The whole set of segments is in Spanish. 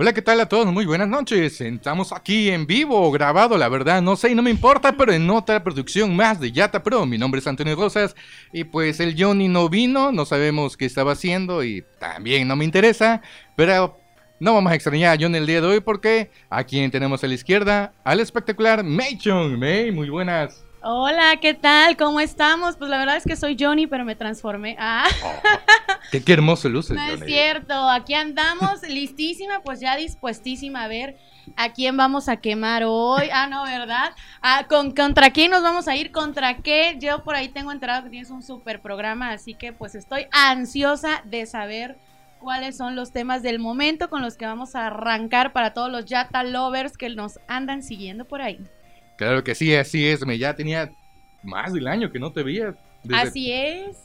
Hola, ¿qué tal a todos? Muy buenas noches. Estamos aquí en vivo, grabado, la verdad, no sé y no me importa, pero en otra producción más de Yata Pro. Mi nombre es Antonio Rosas y pues el Johnny no vino, no sabemos qué estaba haciendo y también no me interesa, pero no vamos a extrañar a Johnny el día de hoy porque aquí tenemos a la izquierda al espectacular May Chung. May, muy buenas. Hola, ¿qué tal? ¿Cómo estamos? Pues la verdad es que soy Johnny, pero me transformé. Ah. Oh, qué, qué, hermoso luces, No Johnny. es cierto, aquí andamos listísima, pues ya dispuestísima a ver a quién vamos a quemar hoy. Ah, no, ¿verdad? Ah, con, ¿Contra quién nos vamos a ir? ¿Contra qué? Yo por ahí tengo enterado que tienes un super programa, así que pues estoy ansiosa de saber cuáles son los temas del momento con los que vamos a arrancar para todos los Yata lovers que nos andan siguiendo por ahí. Claro que sí, así es. Me ya tenía más del año que no te veía. Desde... Así es.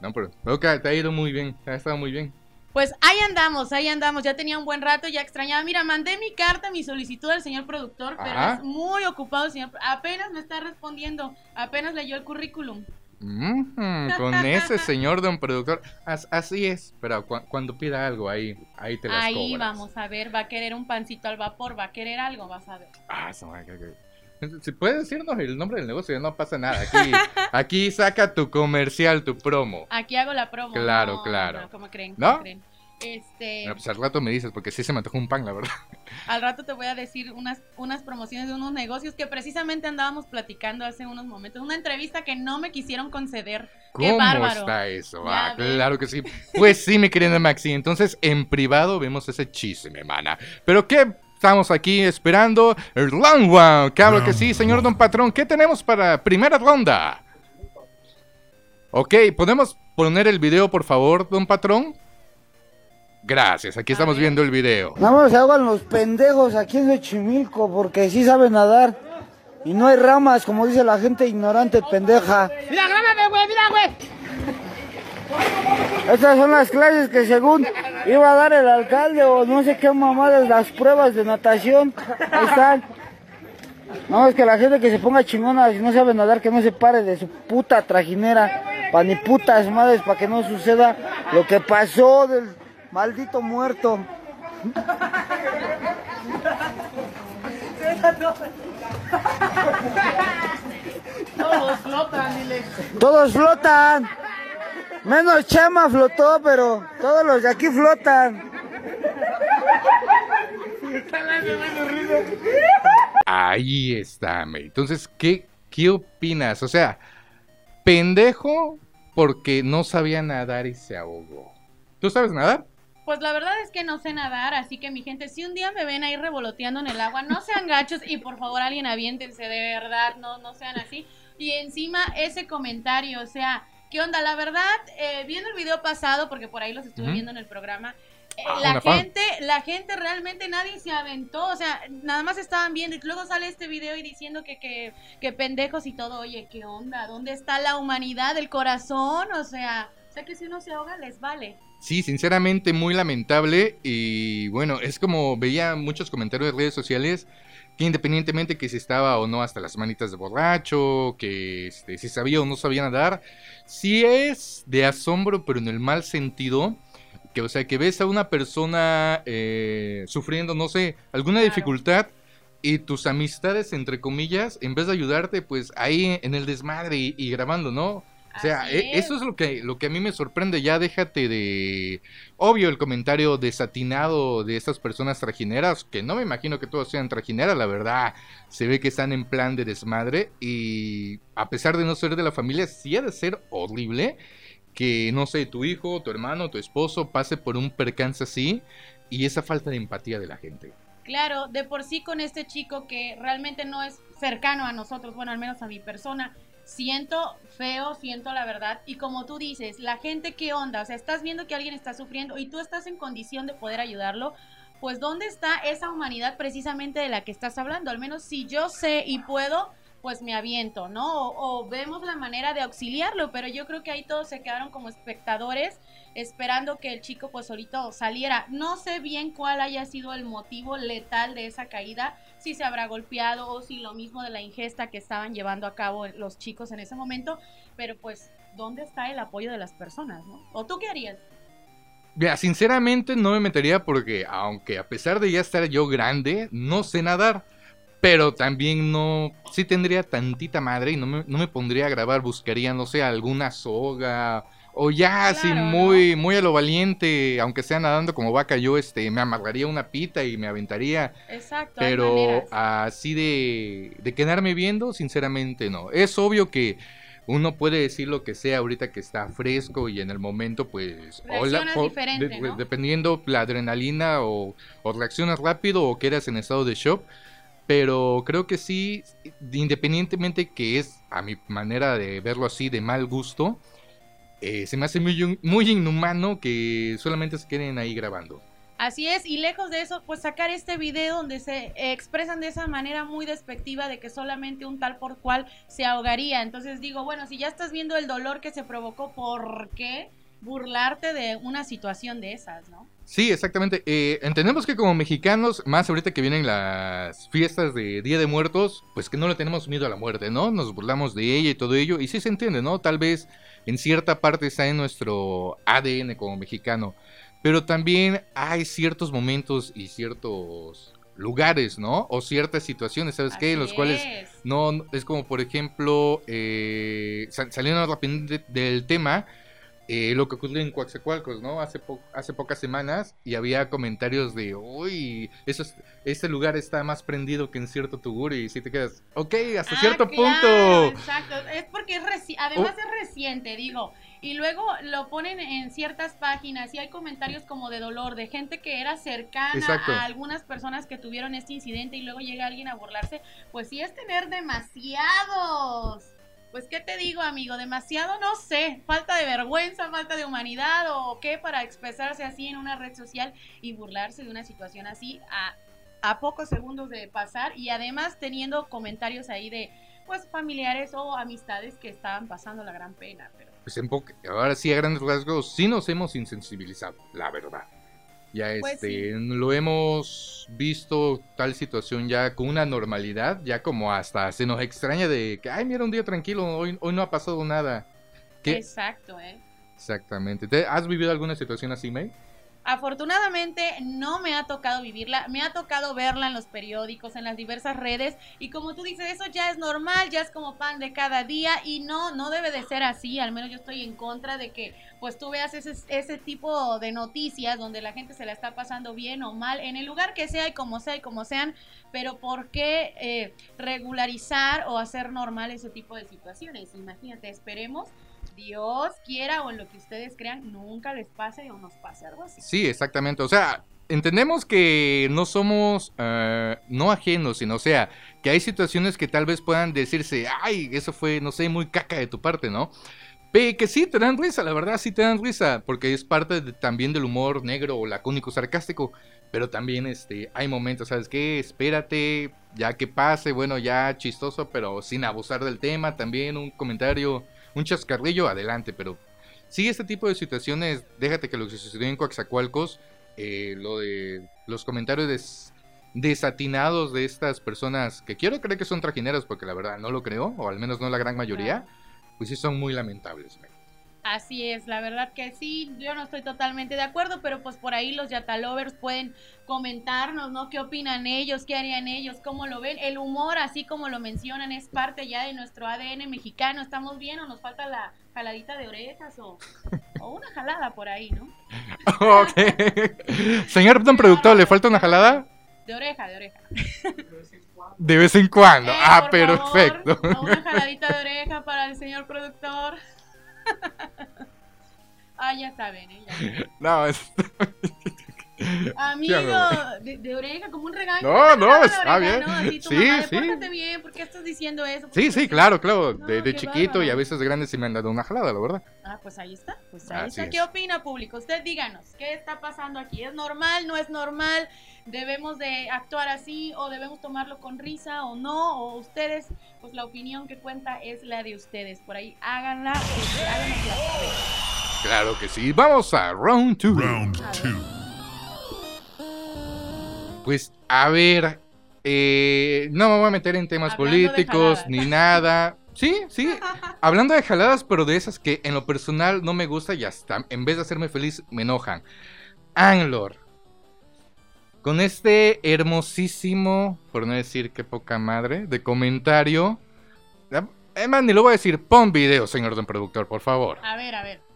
No, pero okay, te ha ido muy bien, ha estado muy bien. Pues ahí andamos, ahí andamos. Ya tenía un buen rato, ya extrañaba. Mira, mandé mi carta, mi solicitud al señor productor, pero Ajá. es muy ocupado señor. Apenas me está respondiendo, apenas leyó el currículum. Mm -hmm, con ese señor don productor. As así es, pero cu cuando pida algo ahí, ahí te las Ahí cobras. vamos a ver, va a querer un pancito al vapor, va a querer algo, vas a ver. Ah, eso, okay, okay. Si puedes decirnos el nombre del negocio, no pasa nada. Aquí, aquí saca tu comercial, tu promo. Aquí hago la promo. Claro, no, claro. No, ¿Cómo creen? ¿No? Este, bueno, pues al rato me dices, porque sí se me antojó un pan, la verdad. Al rato te voy a decir unas, unas promociones de unos negocios que precisamente andábamos platicando hace unos momentos. Una entrevista que no me quisieron conceder. ¿Cómo Qué bárbaro. está eso? Ya Ah, claro que sí. Pues sí, mi querida Maxi. Entonces, en privado vemos ese chisme, mana. Pero qué Estamos aquí esperando one. Claro que sí, señor Don Patrón. ¿Qué tenemos para primera ronda? Ok, ¿podemos poner el video, por favor, Don Patrón? Gracias, aquí estamos viendo el video. Nada más se hagan los pendejos aquí en Xochimilco porque sí saben nadar. Y no hay ramas, como dice la gente ignorante pendeja. Mira, grábame, güey, mira, güey. Estas son las clases que según iba a dar el alcalde o no sé qué mamadas, las pruebas de natación. Ahí están. No, es que la gente que se ponga chingona, si no sabe nadar, que no se pare de su puta trajinera. Pa' ni putas madres, para que no suceda lo que pasó del maldito muerto. Todos flotan, dile. Todos flotan. Menos Chama flotó, pero todos los de aquí flotan. Ahí está, May. Entonces, ¿qué, ¿qué opinas? O sea, pendejo porque no sabía nadar y se ahogó. ¿Tú sabes nadar? Pues la verdad es que no sé nadar, así que mi gente, si un día me ven ahí revoloteando en el agua, no sean gachos y por favor alguien aviéntense, de verdad, no, no sean así. Y encima ese comentario, o sea, ¿qué onda? La verdad, eh, viendo el video pasado, porque por ahí los estuve viendo en el programa, eh, Ah, la fan. gente, la gente realmente nadie se aventó, o sea, nada más estaban viendo y luego sale este video y diciendo que, que, que pendejos y todo, oye, ¿qué onda? ¿Dónde está la humanidad, el corazón? O sea, o sea que si uno se ahoga les vale. Sí, sinceramente muy lamentable y bueno, es como veía muchos comentarios de redes sociales que independientemente que si estaba o no hasta las manitas de borracho, que este, si sabía o no sabía nadar, sí es de asombro pero en el mal sentido, que o sea que ves a una persona eh, sufriendo, no sé, alguna Claro. dificultad y tus amistades, entre comillas, en vez de ayudarte, pues ahí en el desmadre y, y grabando, ¿no? O sea, e- es. eso es lo que, lo que a mí me sorprende. Ya déjate de. Obvio, el comentario desatinado de estas personas trajineras, que no me imagino que todas sean trajineras, la verdad. Se ve que están en plan de desmadre. Y a pesar de no ser de la familia, sí ha de ser horrible que, no sé, tu hijo, tu hermano, tu esposo pase por un percance así. Y esa falta de empatía de la gente. Claro, de por sí con este chico que realmente no es cercano a nosotros, bueno, al menos a mi persona, siento feo, siento la verdad. Y como tú dices, la gente, ¿qué onda? O sea, estás viendo que alguien está sufriendo y tú estás en condición de poder ayudarlo. Pues, ¿dónde está esa humanidad precisamente de la que estás hablando? Al menos si yo sé y puedo, pues me aviento, ¿no? O, o vemos la manera de auxiliarlo, pero yo creo que ahí todos se quedaron como espectadores esperando que el chico pues solito saliera. No sé bien cuál haya sido el motivo letal de esa caída, si se habrá golpeado o si lo mismo de la ingesta que estaban llevando a cabo los chicos en ese momento, pero pues, ¿dónde está el apoyo de las personas, no? ¿O tú qué harías? Mira, sinceramente no me metería porque, aunque a pesar de ya estar yo grande, no sé nadar. Pero también no, sí tendría tantita madre y no me, no me pondría a grabar, buscaría, no sé, alguna soga o ya así Claro, muy, muy a lo valiente, aunque sea nadando como vaca, yo este, me amarraría una pita y me aventaría. Exacto. Pero así de, de quedarme viendo, sinceramente no. Es obvio que uno puede decir lo que sea ahorita que está fresco y en el momento pues... Reaccionas diferente, ¿no? Dependiendo la adrenalina o, o reaccionas rápido o quedas en estado de shock. Pero creo que sí, independientemente que es a mi manera de verlo así de mal gusto, eh, se me hace muy, muy inhumano que solamente se queden ahí grabando. Así es, y lejos de eso, pues sacar este video donde se expresan de esa manera muy despectiva de que solamente un tal por cual se ahogaría. Entonces digo, bueno, si ya estás viendo el dolor que se provocó, ¿por qué burlarte de una situación de esas, no? Sí, exactamente. Eh, entendemos que como mexicanos, más ahorita que vienen las fiestas de Día de Muertos, pues que no le tenemos miedo a la muerte, ¿no? Nos burlamos de ella y todo ello, y sí se entiende, ¿no? Tal vez en cierta parte está en nuestro ADN como mexicano, pero también hay ciertos momentos y ciertos lugares, ¿no? O ciertas situaciones, ¿sabes qué? En los cuales es. no, es como por ejemplo, eh, sal- saliendo rápidamente del tema, eh, lo que ocurrió en Coaxacualcos, ¿no? Hace, po- hace pocas semanas y había comentarios de, uy, eso es- este lugar está más prendido que en cierto tugur y si te quedas, ok, hasta Ah, cierto claro, punto. Exacto, es porque es reci- además Oh. es reciente, digo. Y luego lo ponen en ciertas páginas y hay comentarios como de dolor de gente que era cercana Exacto. a algunas personas que tuvieron este incidente y luego llega alguien a burlarse. Pues sí es tener demasiados. Pues qué te digo, amigo, demasiado no sé, falta de vergüenza, falta de humanidad o qué para expresarse así en una red social y burlarse de una situación así a a pocos segundos de pasar y además teniendo comentarios ahí de pues familiares o amistades que estaban pasando la gran pena, pero Pues en ahora sí, a grandes rasgos, sí nos hemos insensibilizado, la verdad. Ya Pues este, lo hemos visto tal situación ya con una normalidad, ya como hasta se nos extraña de que, ay, mira, un día tranquilo, hoy, hoy no ha pasado nada. ¿Qué? exacto, ¿eh? Exactamente. ¿Te- ¿Has vivido alguna situación así, May? Afortunadamente no me ha tocado vivirla, me ha tocado verla en los periódicos, en las diversas redes y como tú dices, eso ya es normal, ya es como pan de cada día y no, no debe de ser así, al menos yo estoy en contra de que pues tú veas ese, ese tipo de noticias donde la gente se la está pasando bien o mal, en el lugar que sea y como sea y como sean, pero ¿por qué eh, regularizar o hacer normal ese tipo de situaciones? Imagínate, esperemos. Dios quiera o en lo que ustedes crean, nunca les pase o nos pase algo así. Sí, exactamente. O sea, entendemos que no somos, eh, no ajenos, sino, o sea, que hay situaciones que tal vez puedan decirse, ay, eso fue, no sé, muy caca de tu parte, ¿no? Pe- que sí te dan risa, la verdad sí te dan risa, porque es parte también del humor negro o lacónico sarcástico, pero también este, hay momentos, ¿sabes qué? Espérate, ya que pase, bueno, ya chistoso, pero sin abusar del tema, también un comentario, un chascarrillo, adelante, pero sí, este tipo de situaciones, déjate que lo que sucedió en Coaxacualcos, eh, lo de los comentarios des- desatinados de estas personas, que quiero creer que son trajineras, porque la verdad no lo creo, o al menos no la gran mayoría, pues sí son muy lamentables. men. Así es, la verdad que sí, yo no estoy totalmente de acuerdo, pero pues por ahí los Yatalovers pueden comentarnos, ¿no? ¿Qué opinan ellos? ¿Qué harían ellos? ¿Cómo lo ven? El humor, así como lo mencionan, es parte ya de nuestro ADN mexicano. ¿Estamos bien o nos falta la jaladita de orejas o, o una jalada por ahí, ¿no? ok. Señor don productor, ¿le falta una jalada? De oreja, de oreja. De vez en cuando. Eh, ah, perfecto. favor, Una jaladita de oreja para el señor productor. ah, ya saben, ¿eh? Ya saben. no, es... Amigo, de, de oreja, como un regaño. No, no, de está oreja, bien. ¿no? Así tu Sí, mamá sí. "Pórtate bien, ¿por qué estás diciendo eso? ¿Por Sí, sí, claro, claro. No, De, chiquito y a veces de grande sí me han dado una jalada, la verdad. Ah, pues ahí está, pues ahí Así está. es. ¿Qué opina público? Usted díganos, ¿qué está pasando aquí? ¿Es normal? ¿No es normal? ¿Debemos de actuar así o debemos tomarlo con risa o no? ¿O ustedes, pues la opinión que cuenta es la de ustedes? Por ahí háganla, saber. Claro que sí. Vamos a round 2. Round two. Pues, a ver, eh, no me voy a meter en temas Hablando políticos ni nada. Sí, sí. Hablando de jaladas, pero de esas que en lo personal no me gusta y hasta en vez de hacerme feliz me enojan. Anglor. Con este hermosísimo, por no decir que poca madre, de comentario. Es más, ni lo voy a decir. Pon video, señor don productor, por favor. A ver, a ver.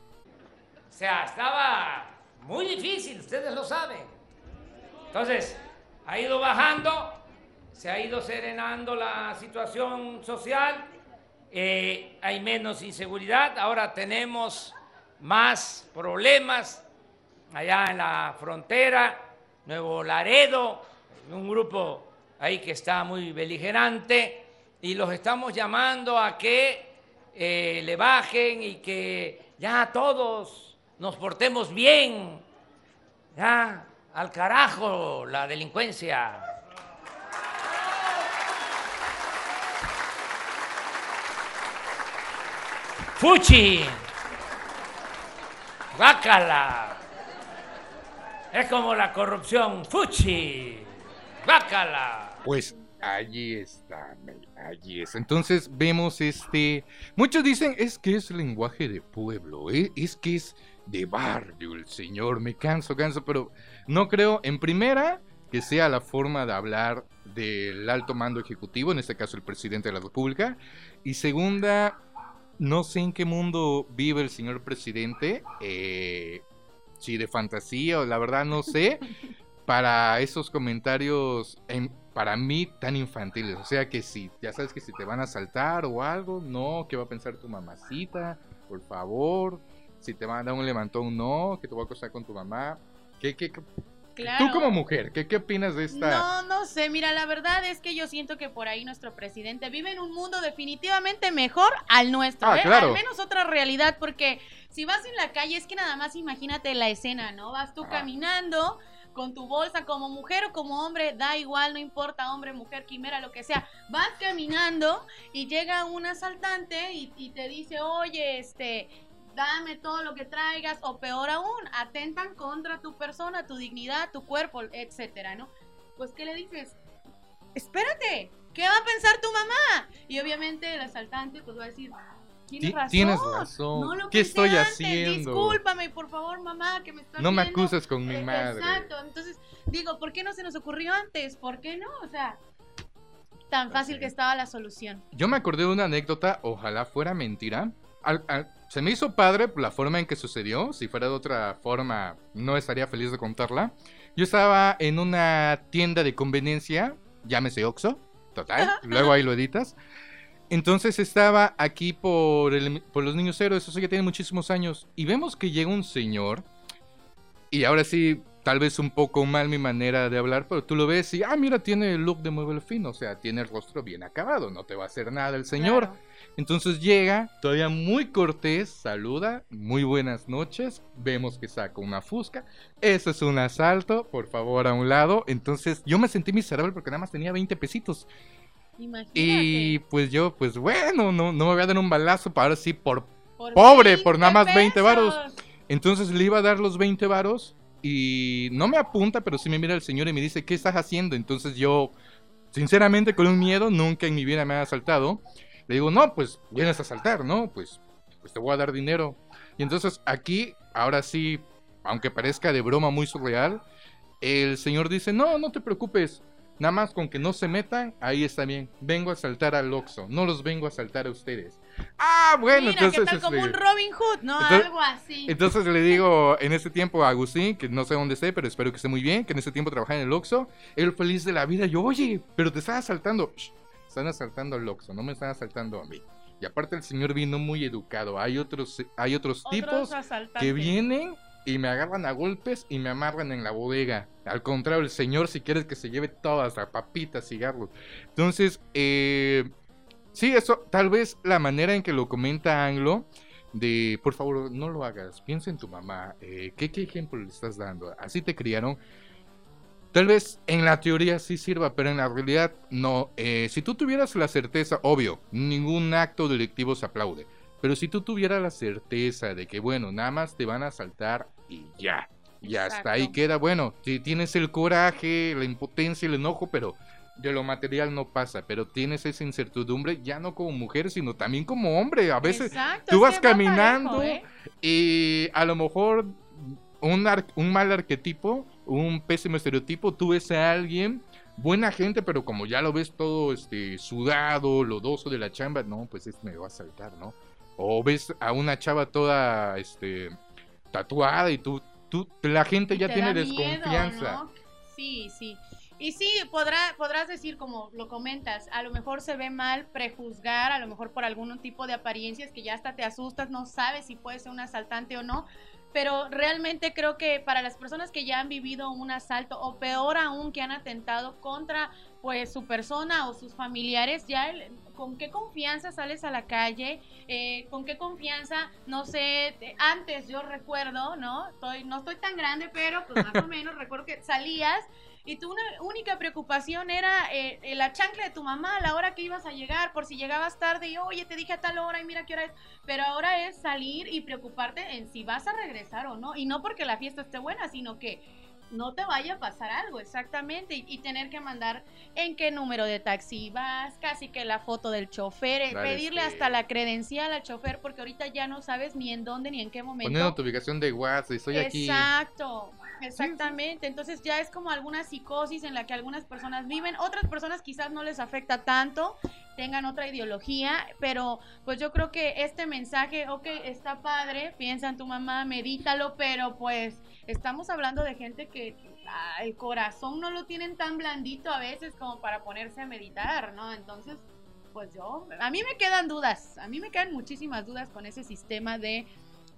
Sea, estaba muy difícil, ustedes lo saben. Entonces, ha ido bajando, se ha ido serenando la situación social, eh, hay menos inseguridad, ahora tenemos más problemas allá en la frontera, Nuevo Laredo, un grupo ahí que está muy beligerante y los estamos llamando a que eh, le bajen y que ya todos nos portemos bien, ya al carajo la delincuencia. Fuchi, Bácala. Es como la corrupción. Fuchi, Bácala. Pues allí está, allí es. Entonces vemos este. Muchos dicen es que es lenguaje de pueblo, ¿eh? es que es de barrio el señor. Me canso, canso, pero no creo, en primera, que sea la forma de hablar del alto mando ejecutivo, en este caso el presidente de la República. Y segunda, no sé en qué mundo vive el señor presidente. Eh, si de fantasía o la verdad no sé. Para esos comentarios, para mí, tan infantiles. O sea que si, ya sabes que si te van a saltar o algo, no, ¿qué va a pensar tu mamacita? Por favor. Si te van a dar un levantón, no, que te voy a acostar con tu mamá. ¿Qué, qué, Tú como mujer, ¿qué, ¿qué opinas de esta? No, no sé, mira, la verdad es que yo siento que por ahí nuestro presidente vive en un mundo definitivamente mejor al nuestro, ah, ¿eh? Claro. Al menos otra realidad, porque si vas en la calle es que nada más imagínate la escena, ¿no? Vas tú caminando con tu bolsa como mujer o como hombre, da igual, no importa, hombre, mujer, quimera, lo que sea. Vas caminando y llega un asaltante y, y te dice, oye, este, dame todo lo que traigas, o peor aún, atentan contra tu persona, tu dignidad, tu cuerpo, etcétera, ¿no? Pues, ¿qué le dices? Espérate, ¿qué va a pensar tu mamá? Y obviamente el asaltante, pues va a decir, Tienes razón. Tienes razón. No lo ¿Qué estoy antes. haciendo? Discúlpame, por favor, mamá, que me estás No me viendo. acuses con mi Eh, madre. Exacto. Entonces, digo, ¿por qué no se nos ocurrió antes? ¿Por qué no? O sea, tan fácil que estaba la solución. Yo me acordé de una anécdota, ojalá fuera mentira. Al- al- se me hizo padre la forma en que sucedió. Si fuera de otra forma, no estaría feliz de contarla. Yo estaba en una tienda de conveniencia, llámese Oxxo, total, luego ahí lo editas. Entonces estaba aquí por, el- por los niños héroes, eso ya tiene muchísimos años. Y vemos que llega un señor, y ahora sí, tal vez un poco mal mi manera de hablar, pero tú lo ves y, ah, mira, tiene el look de mueble fino, o sea, tiene el rostro bien acabado, no te va a hacer nada el señor. Claro. Entonces llega, todavía muy cortés, saluda, muy buenas noches, vemos que saca una fusca, eso es un asalto, por favor a un lado. Entonces yo me sentí miserable porque nada más tenía 20 pesitos. Imagínate. Y pues yo, pues bueno, no, no me voy a dar un balazo para ahora sí por... Por pobre, por nada más 20 pesos. varos. Entonces le iba a dar los 20 varos y no me apunta, pero sí me mira el señor y me dice, ¿qué estás haciendo? Entonces yo, sinceramente, con un miedo, nunca en mi vida me ha asaltado. Le digo, no, pues vienes a asaltar, ¿no? Pues, pues te voy a dar dinero. Y entonces aquí, ahora sí, aunque parezca de broma muy surreal, el señor dice, no, no te preocupes. Nada más con que no se metan, ahí está bien. Vengo a asaltar al Oxxo, no los vengo a asaltar a ustedes. Ah, bueno, Mira, entonces... ¿qué tal como un Robin Hood? No, entonces- algo así. entonces le digo en ese tiempo a Agustín, que no sé dónde esté, pero espero que esté muy bien, que en ese tiempo trabajaba en el Oxxo, él feliz de la vida, yo, oye, pero te están asaltando. Están asaltando al Oxxo, no me están asaltando a mí. Y aparte el señor vino muy educado, hay otros, hay otros Otros tipos asaltantes. que vienen y me agarran a golpes y me amarran en la bodega. Al contrario, el señor si quieres que se lleve todas las papitas, cigarros. Entonces, eh, sí, eso, tal vez la manera en que lo comenta Anglo, de por favor no lo hagas, piensa en tu mamá, eh, ¿qué, ¿qué ejemplo le estás dando? Así te criaron. Tal vez en la teoría sí sirva, pero en la realidad no. Eh, si tú tuvieras la certeza, obvio, ningún acto delictivo se aplaude. Pero si tú tuvieras la certeza de que, bueno, nada más te van a asaltar y ya. Y hasta ahí queda, bueno, si tienes el coraje, la impotencia, el enojo, pero de lo material no pasa, pero tienes esa incertidumbre ya no como mujer, sino también como hombre. A veces Exacto, tú vas va caminando parejo, ¿eh? y a lo mejor un, ar- un mal arquetipo, un pésimo estereotipo, tú ves a alguien, buena gente, pero como ya lo ves todo este sudado, lodoso de la chamba, no, pues este me va a saltar, ¿no? O ves a una chava toda este tatuada y tú, tú la gente Y ya tiene miedo, desconfianza. ¿no? Sí, sí. Y sí, podrá, podrás decir, como lo comentas, a lo mejor se ve mal prejuzgar, a lo mejor por algún tipo de apariencias que ya hasta te asustas, no sabes si puede ser un asaltante o no. Pero realmente creo que para las personas que ya han vivido un asalto o peor aún que han atentado contra pues su persona o sus familiares, ya el- con qué confianza sales a la calle, eh, con qué confianza, no sé, te- antes yo recuerdo, ¿no? Estoy, no estoy tan grande, pero pues más o menos recuerdo que salías y tu una única preocupación era eh, eh, la chancla de tu mamá a la hora que ibas a llegar, por si llegabas tarde y oye, te dije a tal hora y mira qué hora es. Pero ahora es salir y preocuparte en si vas a regresar o no. Y no porque la fiesta esté buena, sino que no te vaya a pasar algo, exactamente. Y, y tener que mandar en qué número de taxi vas, casi que la foto del chofer, eh, Dar, pedirle este- hasta la credencial al chofer, porque ahorita ya no sabes ni en dónde ni en qué momento. Poniendo tu ubicación de WhatsApp, estoy aquí. Exacto, exactamente. Entonces ya es como alguna psicosis en la que algunas personas viven, otras personas quizás no les afecta tanto, tengan otra ideología, pero pues yo creo que este mensaje, ok, está padre, piensa en tu mamá, medítalo, pero pues estamos hablando de gente que ah, el corazón no lo tienen tan blandito a veces como para ponerse a meditar, ¿no? Entonces, pues yo, a mí me quedan dudas, a mí me quedan muchísimas dudas con ese sistema de,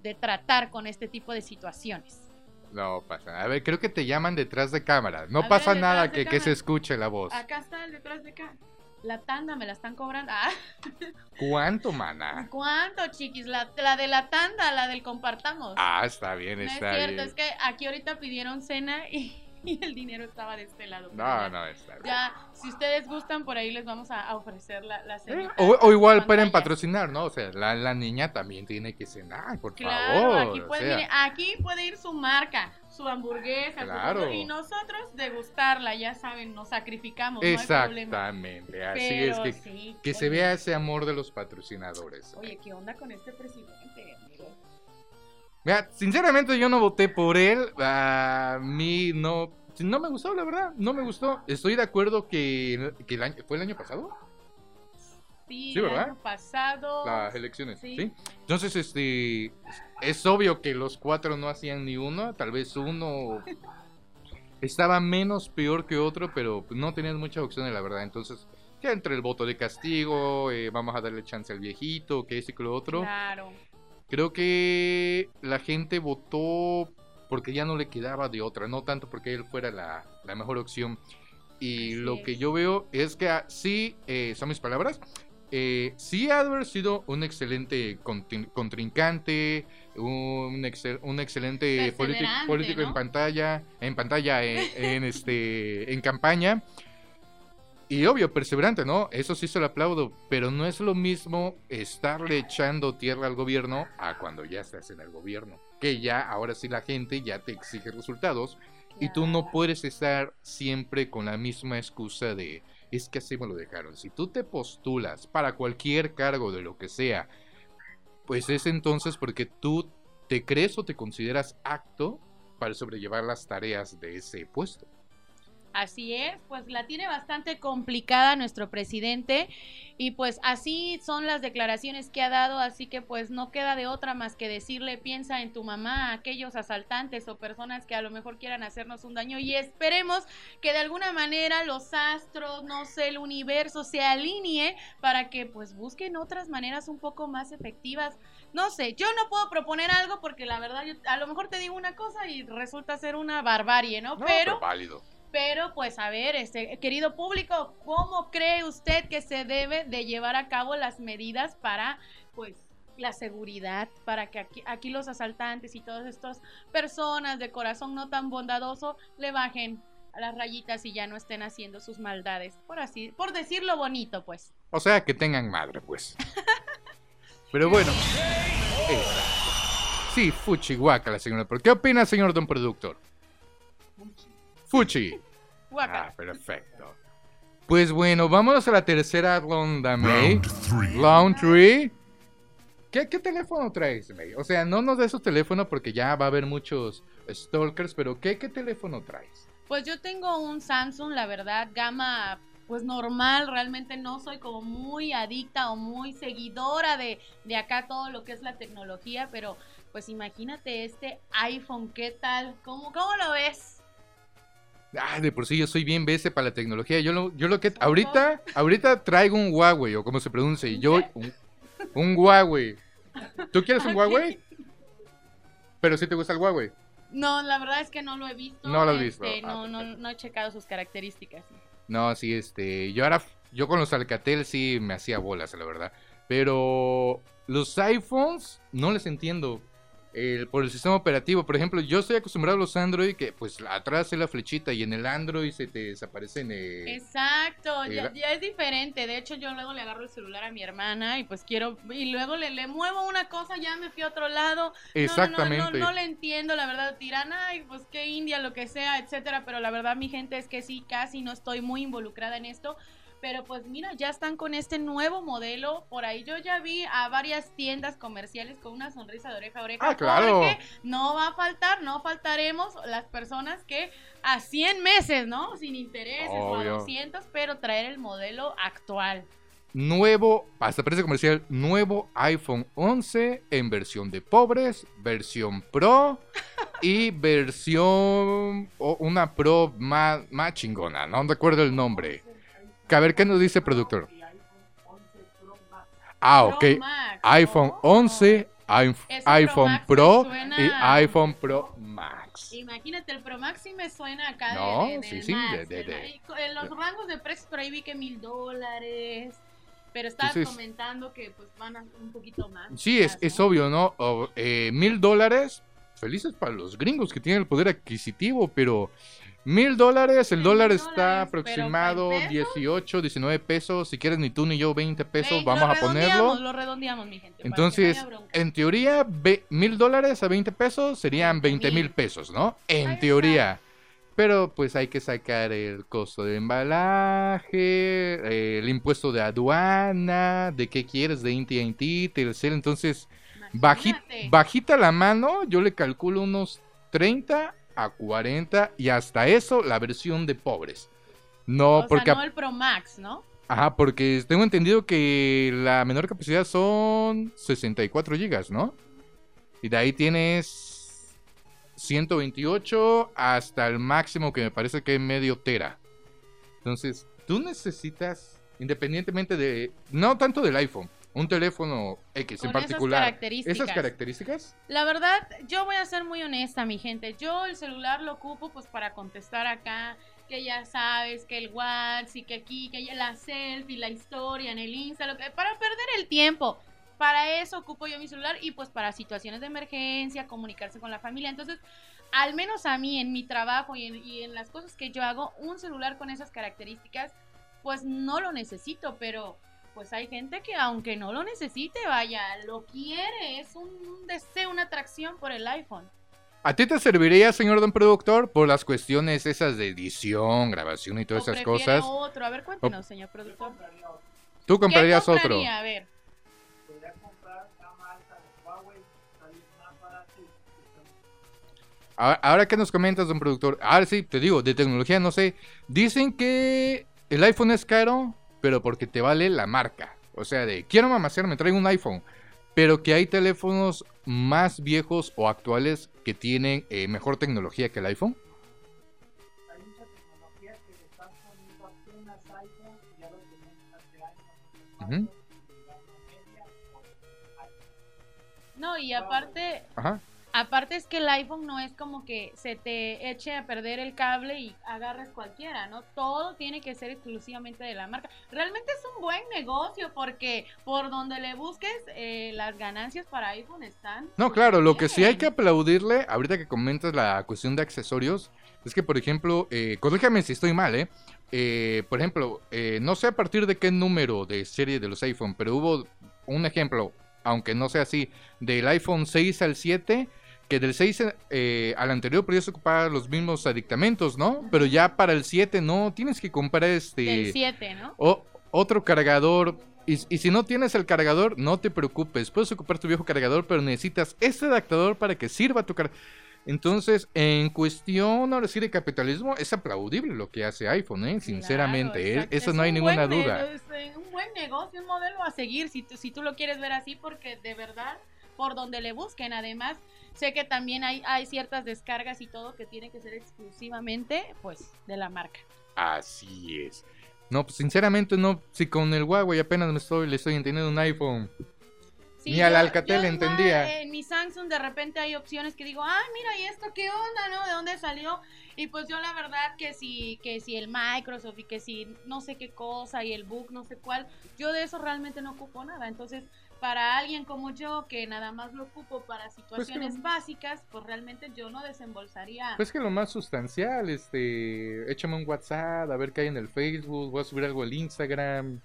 de tratar con este tipo de situaciones. No pasa nada. A ver, creo que te llaman detrás de cámara. No A pasa nada que, que cámara. se escuche la voz. Acá está el detrás de acá. La tanda me la están cobrando. Ah, ¿Cuánto, mana? ¿cuánto, chiquis? La, la de la tanda, la del compartamos. Ah, está bien, no es está cierto, bien. es que aquí ahorita pidieron cena y, y el dinero estaba de este lado. No, ya- no, está bien. Ya, si ustedes gustan, por ahí les vamos a, a ofrecer la, la Eh, O, o igual en pueden patrocinar, ¿no? O sea, la, la niña también tiene que cenar, por Claro, favor. aquí o puede, sea. mire, aquí puede ir su marca, su hamburguesa, Claro. y nosotros degustarla, ya saben, nos sacrificamos, no hay problema. Exactamente, así Pero es que, sí, que se vea ese amor de los patrocinadores. Oye, ¿qué onda con este presidente? Mira, sinceramente yo no voté por él. A mí no, no me gustó, la verdad. No me gustó. Estoy de acuerdo que, que el año, ¿fue el año pasado? Sí, Sí, el ¿verdad? año pasado. Las elecciones, sí. sí. Entonces, este, es obvio que los cuatro no hacían ni uno. Tal vez uno estaba menos peor que otro, pero no tenían muchas opciones, la verdad. Entonces, que entre el voto de castigo, eh, vamos a darle chance al viejito, que ese que lo otro. Claro. Creo que la gente votó porque ya no le quedaba de otra, no tanto porque él fuera la, la mejor opción. Y Así lo que yo veo es que ah, sí, eh, son mis palabras, eh, sí ha haber sido un excelente contrincante, un, excel- un excelente político, político en ¿no? pantalla, en pantalla, eh, en, este, en campaña. Y obvio, perseverante, ¿no? Eso sí se lo aplaudo, pero no es lo mismo estarle echando tierra al gobierno a cuando ya estás en el gobierno. Que ya, ahora sí la gente ya te exige resultados y tú no puedes estar siempre con la misma excusa de es que así me lo dejaron. Si tú te postulas para cualquier cargo de lo que sea, pues es entonces porque tú te crees o te consideras apto para sobrellevar las tareas de ese puesto. Así es, pues la tiene bastante complicada nuestro presidente y pues así son las declaraciones que ha dado, así que pues no queda de otra más que decirle piensa en tu mamá, aquellos asaltantes o personas que a lo mejor quieran hacernos un daño y esperemos que de alguna manera los astros, no sé, el universo se alinee para que pues busquen otras maneras un poco más efectivas. No sé, yo no puedo proponer algo porque la verdad yo a lo mejor te digo una cosa y resulta ser una barbarie, ¿no? No, pero válido. Pero pues a ver, este querido público, ¿cómo cree usted que se debe de llevar a cabo las medidas para pues la seguridad, para que aquí, aquí los asaltantes y todas estas personas de corazón no tan bondadoso le bajen a las rayitas y ya no estén haciendo sus maldades, por así, por decirlo bonito, pues. O sea, que tengan madre, pues. Pero bueno. exacto. Sí, Fuchi, guaca la señora. ¿Pero qué opina, señor don productor? Fuchi. Ah, perfecto. Pues bueno, vámonos a la tercera ronda, May. Round three. Round 3. ¿Qué, ¿Qué teléfono traes, May? O sea, no nos des esos teléfonos porque ya va a haber muchos stalkers, pero ¿qué, qué teléfono traes? Pues yo tengo un Samsung, la verdad, gama pues normal, realmente no soy como muy adicta o muy seguidora de, de acá todo lo que es la tecnología, pero pues imagínate este iPhone, ¿qué tal? ¿Cómo, cómo lo ves? Ah, de por sí yo soy bien BS para la tecnología. Yo lo, yo lo que ahorita, ahorita traigo un Huawei o como se pronuncia. y Yo un, un Huawei. ¿Tú quieres un. Huawei? Pero si te gusta el Huawei. No, la verdad es que no lo he visto. No lo has visto. este, Ah, no, no, no he checado sus características. No, sí, este, yo ahora, yo con los Alcatel sí me hacía bolas, la verdad. Pero los iPhones no les entiendo. El- por el sistema operativo, por ejemplo, yo estoy acostumbrado a los Android que pues atrás es la flechita y en el Android se te desaparecen. eh, Exacto, Sí, ya, ya es diferente. De hecho, yo luego le agarro el celular a mi hermana y pues quiero, y luego le, le muevo una cosa, ya me fui a otro lado. No, no, no, Exactamente. No, no, le entiendo, la verdad, tiran, ay, pues qué India, lo que sea, etcétera. Pero la verdad, mi gente es que sí, casi no estoy muy involucrada en esto. Pero pues mira, ya están con este nuevo modelo. Por ahí yo ya vi a varias tiendas comerciales con una sonrisa de oreja a oreja. Ah, claro. Porque no va a faltar, no faltaremos las personas que a 100 meses, ¿no? Sin intereses o a Obvio. 200, pero traer el modelo actual. nuevo, hasta parece comercial, nuevo iPhone 11 en versión de pobres, versión Pro y versión, o una Pro más, más chingona, no recuerdo el nombre. A ver, ¿qué nos dice productor? Ah, ok. IPhone Oh. 11, iPhone, Pro y iPhone Pro Max. Imagínate, el Pro Max sí me suena acá No, de, sí, sí, de- los rangos de precios por ahí vi que mil dólares. Pero estabas Entonces- comentando que pues van a un poquito más. Sí, es, es obvio, ¿no? Eh, mil dólares, felices para los gringos que tienen el poder adquisitivo, pero mil dólares, el dólar está aproximado ¿para pesos? 18, 19 pesos, si quieres ni tú ni yo 20 pesos, vamos a ponerlo. Lo redondeamos, mi gente. no Entonces, en teoría, mil dólares a 20 pesos serían 20 20,000. mil pesos, ¿no? Ahí En está. teoría. Pero pues hay que sacar el costo de embalaje, el impuesto de aduana, de qué quieres, de AT&T, Telcel, entonces baji- Imagínate. bajita la mano, yo le calculo unos 30 a 40 y hasta eso la versión de pobres. No, o porque sea, no el Pro Max, ¿no? Ajá, porque tengo entendido que la menor capacidad son 64 gigas, ¿no? Y de ahí tienes 128 hasta el máximo que me parece que es medio tera. Entonces, tú necesitas, independientemente de, no tanto del iPhone, un teléfono X en Con esas particular. características. Esas características. La verdad, yo voy a ser muy honesta, mi gente. Yo el celular lo ocupo pues para contestar acá, que ya sabes, que el WhatsApp y que aquí, que ya la selfie, la historia en el Insta, lo que para perder el tiempo. Para eso ocupo yo mi celular y pues para situaciones de emergencia, comunicarse con la familia. Entonces, al menos a mí en mi trabajo y en, y en las cosas que yo hago, un celular con esas características, pues no lo necesito, pero pues hay gente que aunque no lo necesite, vaya, lo quiere, es un, un deseo, una atracción por el iPhone. ¿A ti te serviría, señor don productor, por las cuestiones esas de edición, grabación y todas O esas cosas? otro, a ver, cuéntenos, señor productor. ¿Tú ¿Qué comprarías otro? compraría? A ver, Ahora, ahora, ¿qué nos comentas, don productor? Ahora sí, te digo, de tecnología no sé. Dicen que el iPhone es caro, pero porque te vale la marca. O sea, de quiero mamasear, me traigo un iPhone. Pero que hay teléfonos más viejos o actuales que tienen eh, mejor tecnología que el iPhone. Hay mucha tecnología que le están poniendo apenas iPhone, ya lo tenemos hace años. Ujú. no, y aparte, Ajá. Aparte es que el iPhone no es como que se te eche a perder el cable y agarres cualquiera, ¿no? Todo tiene que ser exclusivamente de la marca. Realmente es un buen negocio porque por donde le busques, eh, las ganancias para iPhone están. No, claro, lo que sí hay que aplaudirle, ahorita que comentas la cuestión de accesorios, es que, por ejemplo, eh, si estoy mal, ¿eh? Eh, por ejemplo, eh, no sé a partir de qué número de serie de los iPhone, pero hubo un ejemplo, aunque no sea así, del iPhone 6 al 7, que del 6 eh, al anterior podías ocupar los mismos aditamentos, ¿no? Pero ya para el 7 no, tienes que comprar este... El 7, ¿no? o- otro cargador. Y, y si no tienes el cargador, no te preocupes. Puedes ocupar tu viejo cargador, pero necesitas ese adaptador para que sirva tu cargador. Entonces, en cuestión ahora sí de capitalismo, es aplaudible lo que hace iPhone, ¿eh? Sinceramente, Claro, ¿eh? eso Es no hay un ninguna buen duda. Es eh, un buen negocio, un modelo a seguir, si tú, si tú lo quieres ver así, porque de verdad, por donde le busquen, además, sé que también hay, hay ciertas descargas y todo que tienen que ser exclusivamente, pues, de la marca. Así es. No, pues sinceramente no, si con el Huawei apenas me estoy, le estoy entendiendo un iPhone. Sí, Ni al Alcatel yo igual, entendía. En mi Samsung de repente hay opciones que digo, ay, mira, ¿y esto qué onda, no? ¿De dónde salió? Y pues yo la verdad que si, que si el Microsoft y que si no sé qué cosa y el book no sé cuál, yo de eso realmente no ocupo nada. Entonces, para alguien como yo que nada más lo ocupo para situaciones que- básicas, pues realmente yo no desembolsaría. Pues que lo más sustancial, este, échame un WhatsApp, a ver qué hay en el Facebook, voy a subir algo al Instagram.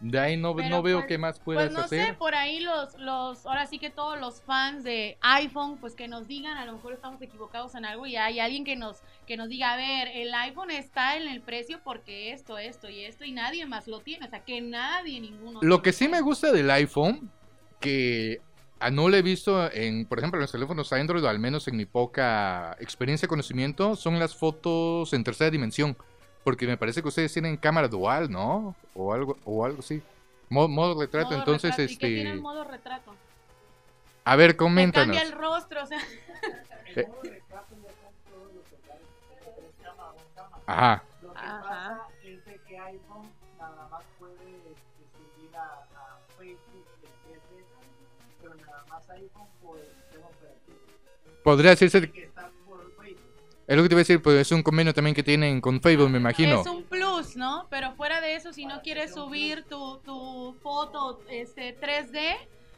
De ahí no, Pero, no veo pues- qué más puedas Pues no hacer. sé, por ahí los, los, ahora sí que todos los fans de iPhone, pues que nos digan, a lo mejor estamos equivocados en algo y hay alguien que nos, que nos diga, a ver, el iPhone está en el precio porque esto, esto y esto y nadie más lo tiene, o sea, que nadie, ninguno. Lo que sí me gusta del iPhone, que ah, no lo he visto en, por ejemplo, en los teléfonos Android, o al menos en mi poca experiencia y conocimiento, son las fotos en tercera dimensión. Porque me parece que ustedes tienen cámara dual, ¿no? O algo, o algo así. Mo- Modo, retrato, Modo entonces, retrato, ¿y qué tiene este... el modo retrato? A ver, coméntanos. cambia el rostro, o sea, Ajá. Lo que Ajá. pasa es de que iPhone nada más puede seguir a, a Facebook y a PC, pero nada más iPhone por el sistema operativo. Podría decirse, Que está por Facebook. es lo que te iba a decir, pues es un convenio también que tienen con Facebook, me imagino. es un plus, ¿no? Pero fuera de eso, si no quieres subir tu, tu foto este 3D,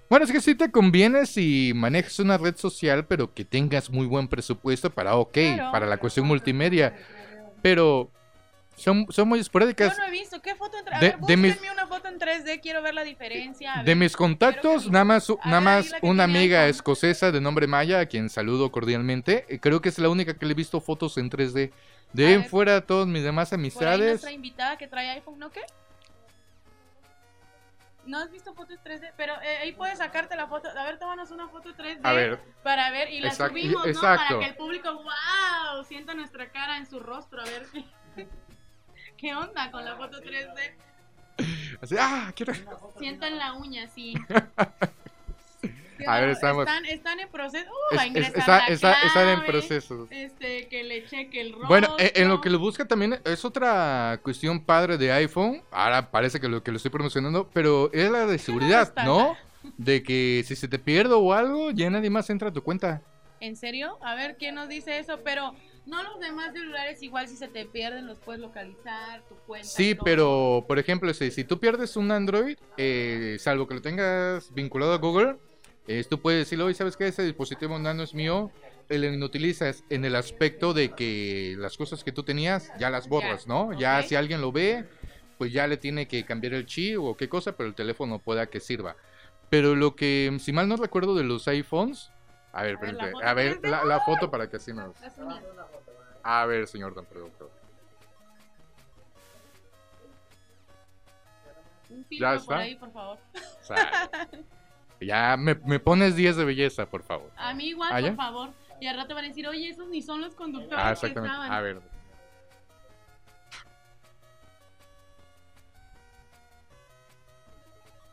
Bueno, es que sí te conviene si manejas una red social, pero que tengas muy buen presupuesto para, ok, Claro. para la cuestión multimedia. Pero son, son muy yo esporádicas. no he visto. ¿Qué foto en 3D? A De- de mis- una foto en 3D, quiero ver la diferencia. De mis contactos, nada más, nada más una amiga iPhone. escocesa de nombre Maya, a quien saludo cordialmente. Eh, Creo que es la única que le he visto fotos en 3D. De ahí fuera, todas mis demás Por ahí amistades. nuestra invitada que trae iPhone, ¿no qué? ¿No has visto fotos 3D? Pero eh, ahí puedes sacarte la foto. A ver, tómanos una foto 3D. A ver, Para ver, y la subimos, ¿no? exacto. Para que el público, wow, sienta nuestra cara en su rostro. A ver qué, qué onda con la foto 3D. así, ah, quiero. Sientan la uña, sí. A ver, estamos- Están, están en proceso. Uh, Es- va a es- ingresar está- la está- están en proceso. Este, que le cheque el rostro. Bueno, eh, en lo que lo busca también es otra cuestión padre de iPhone. Ahora parece que lo que lo estoy promocionando, pero es la de seguridad? ¿no? De que si se te pierde o algo, ya nadie más entra a tu cuenta. ¿En serio? A ver quién nos dice eso, pero no los demás celulares igual si se te pierden los puedes localizar, tu cuenta. Sí, todo. pero por ejemplo, si, si tú pierdes un Android, eh, salvo que lo tengas vinculado a Google, eh, tú puedes decirle, oye, ¿sabes qué? Ese dispositivo no es mío. Lo inutilizas en el aspecto de que las cosas que tú tenías ya las borras, ¿no? Ya si alguien lo ve, pues ya le tiene que cambiar el chip o qué cosa, pero el teléfono pueda que sirva. Pero lo que, si mal no recuerdo de los iPhones, a ver, A ver, la foto a ver 3D. la, la foto para que así uñas. A ver, señor don productor. Un Ya filtro está. por ahí, por favor. Sale. Ya me, me pones 10 de belleza, por favor. A mí igual, ¿Ah, por favor. Y al rato van a decir, oye, esos ni son los conductores Ah, que exactamente. estaban. A ver.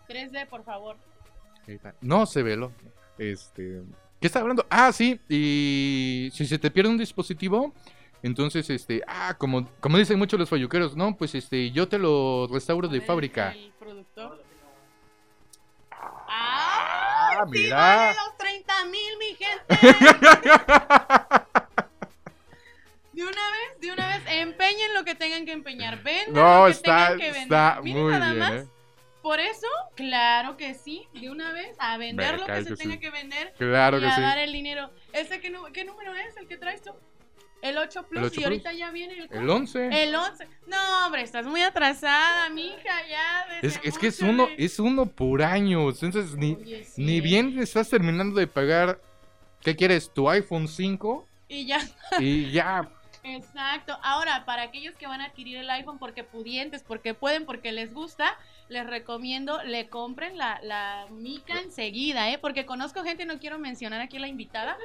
tres 3D, por favor. No se velo. Este. ¿Qué está hablando? Ah, sí. Y si se te pierde un dispositivo, entonces, este. Ah, como, como dicen muchos los falluqueros, no, pues este, yo te lo restauro de fábrica. El productor. Ah, ¡Ah! ¡Sí mira. vale los 30 mil, mi gente! De una vez, de una vez, empeñen lo que tengan que empeñar. Vendan No, lo que está, tengan que vender. está Miren muy nada bien, más. ¿eh? Por eso, claro que sí, de una vez a vender lo que se que tenga sí. que vender Claro y que a sí. dar el dinero. ¿Ese qué, qué número es el que traes tú? El 8 Plus 8 y ahorita ya viene el, El 11. el 11. No, hombre, estás muy atrasada, mija, ya. Es, es que es uno, es uno por año. Entonces, ni, Oye, sí, ni bien estás terminando de pagar ¿qué quieres? ¿Tu iPhone 5? Y ya. Y ya. Exacto. Ahora, para aquellos que van a adquirir el iPhone porque pudientes, porque pueden, porque les gusta, les recomiendo le compren la, la mica enseguida, ¿eh? Porque conozco gente, no quiero mencionar aquí a la invitada,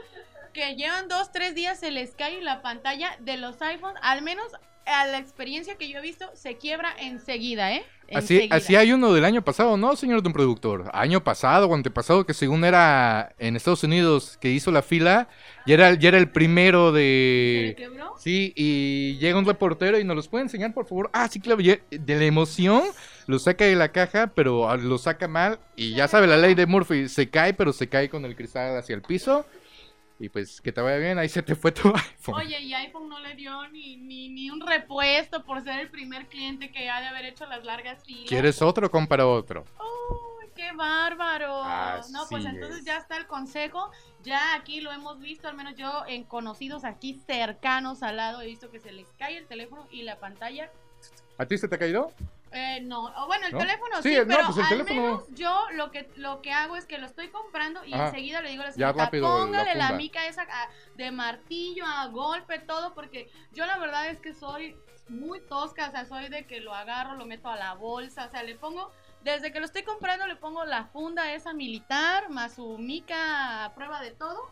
que llevan dos, tres días, se les cae la pantalla de los iPhones, al menos a la experiencia que yo he visto, se quiebra enseguida, ¿eh? Así, Enseguida. así hay uno del año pasado, ¿no, señor don productor? Año pasado o antepasado, que según era en Estados Unidos, que hizo la fila, ya era, ya era el primero ¿Se le de... quebró? Sí, y llega un reportero y nos los puede enseñar, por favor. Ah, sí, claro, ya- de la emoción lo saca de la caja, pero ah, lo saca mal. Y ya sabe la ley de Murphy, se cae, pero se cae con el cristal hacia el piso. Y pues que te vaya bien, ahí se te fue tu iPhone. Oye, y iPhone no le dio ni, ni, ni un repuesto por ser el primer cliente que ha de haber hecho las largas filas. ¿Quieres otro? Compra otro. ¡Uy, qué bárbaro! Así no, pues entonces es. ya está el consejo. Ya aquí lo hemos visto, al menos yo en conocidos aquí cercanos al lado he visto que se les cae el teléfono y la pantalla. ¿A ti se te ha caído? Eh, no, o bueno, el ¿No? teléfono Sí, sí, no, pero pues el al teléfono- menos yo lo que lo que hago es que lo estoy comprando y Ajá. enseguida le digo a la la póngale la, funda". mica esa a- de martillo, a golpe, todo, porque yo la verdad es que soy muy tosca, o sea, soy de que lo agarro, lo meto a la bolsa, o sea, le pongo, desde que lo estoy comprando le pongo la funda esa militar, más su mica a prueba de todo,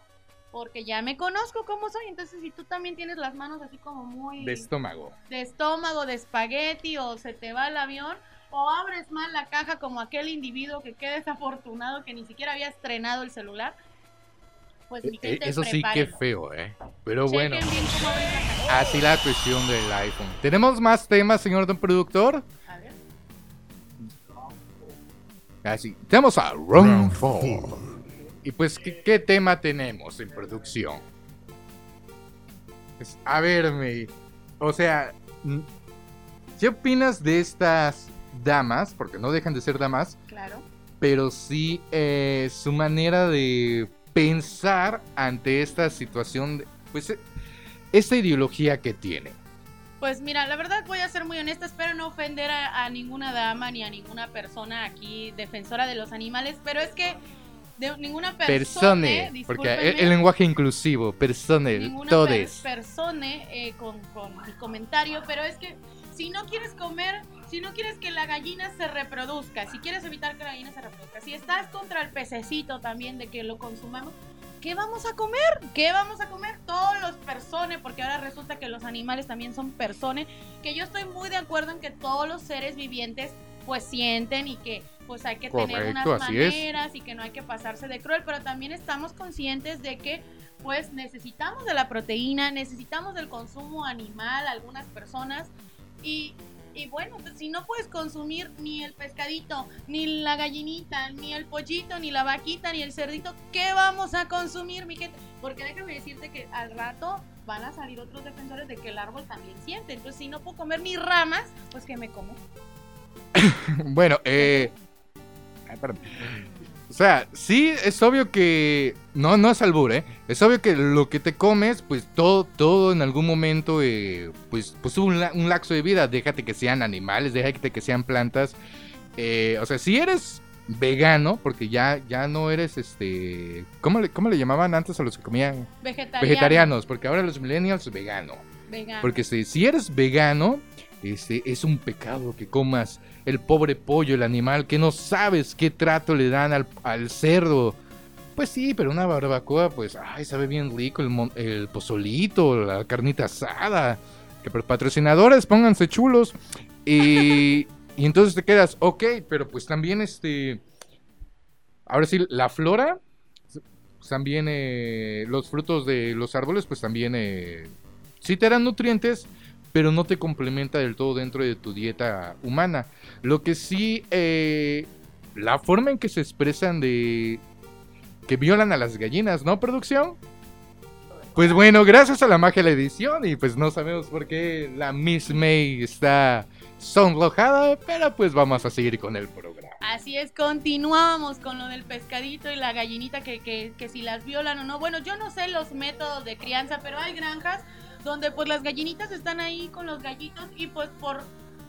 porque ya me conozco cómo soy, entonces si tú también tienes las manos así como muy De estómago. de estómago, de espagueti, o se te va el avión, o abres mal la caja como aquel individuo que queda desafortunado que ni siquiera había estrenado el celular. Pues mi Eh, gente, Eso sí que feo, ¿eh? Pero Chequen bueno. la. Así la cuestión del iPhone. ¿Tenemos más temas, señor don productor? A ver. Así. Tenemos a Round 4. Y pues, ¿qué, qué tema tenemos en producción? Pues, a ver, May. O sea, ¿qué opinas de estas damas? Porque no dejan de ser damas. Claro. Pero sí eh, su manera de pensar ante esta situación. pues, eh, esta ideología que tiene. Pues mira, la verdad voy a ser muy honesta, espero no ofender a, a ninguna dama ni a ninguna persona aquí defensora de los animales, pero es que de ninguna persona, Persone. Porque el, el lenguaje inclusivo. Persone. ninguna Todes. per- persone eh, con, con mi comentario, pero es que si no quieres comer, si no quieres que la gallina se reproduzca, si quieres evitar que la gallina se reproduzca, si estás contra el pececito también de que lo consumamos, ¿qué vamos a comer? ¿Qué vamos a comer? Todos los personas, porque ahora resulta que los animales también son personas, que yo estoy muy de acuerdo en que todos los seres vivientes pues sienten y que pues hay que tener unas maneras y que no hay que pasarse de cruel, pero también estamos conscientes de que pues necesitamos de la proteína, necesitamos del consumo animal, algunas personas, y, y bueno, pues, si no puedes consumir ni el pescadito, ni la gallinita, ni el pollito, ni la vaquita, ni el cerdito, ¿qué vamos a consumir, mi gente? Porque déjame decirte que al rato van a salir otros defensores de que el árbol también siente, entonces si no puedo comer ni ramas, pues que me como. Bueno, eh. ay, perdón. O sea, sí, es obvio que. No, no es albur, ¿eh? Es obvio que lo que te comes, pues todo, todo en algún momento, eh, pues, pues un, la- un lapso de vida. Déjate que sean animales, déjate que sean plantas. Eh, o sea, si eres vegano, porque ya, ya no eres este. ¿cómo le, ¿Cómo le llamaban antes a los que comían? Vegetariano. Vegetarianos, porque ahora los millennials, vegano. Vegano. Porque si, si eres vegano, este, es un pecado que comas el pobre pollo, el animal, que no sabes qué trato le dan al, al cerdo. Pues sí, pero una barbacoa, pues, ay, sabe bien rico el, el pozolito, la carnita asada. Que por patrocinadores, pónganse chulos. Y, y entonces te quedas, ok, pero pues también este... Ahora sí, la flora, también eh, los frutos de los árboles, pues también eh, sí te dan nutrientes, pero no te complementa del todo dentro de tu dieta humana. Lo que sí, eh, la forma en que se expresan de que violan a las gallinas, ¿no, producción? Pues bueno, gracias a la magia de la edición y pues no sabemos por qué la Miss May está sonrojada, pero pues vamos a seguir con el programa. Así es, continuamos con lo del pescadito y la gallinita que, que, que si las violan o no. Bueno, yo no sé los métodos de crianza, pero hay granjas donde pues las gallinitas están ahí con los gallitos y pues por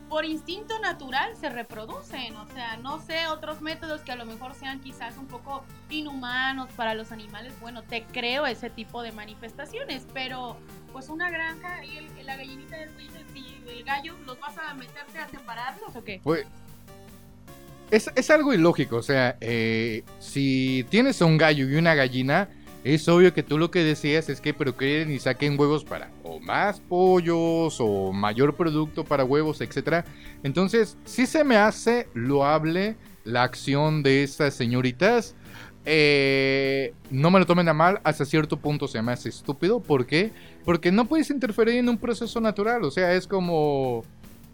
por instinto natural se reproducen. O sea, no sé otros métodos que a lo mejor sean quizás un poco inhumanos para los animales. Bueno, te creo ese tipo de manifestaciones, pero pues una granja y el- la gallinita del y el gallo, ¿los vas a meterte a separarlos o qué? Pues, es, es algo ilógico, o sea, eh, si tienes un gallo y una gallina, es obvio que tú lo que deseas es que procreen y saquen huevos para o más pollos o mayor producto para huevos, etcétera. Entonces, sí se me hace loable la acción de estas señoritas. Eh, no me lo tomen a mal, hasta cierto punto se me hace estúpido. ¿Por qué? Porque no puedes interferir en un proceso natural. O sea, es como...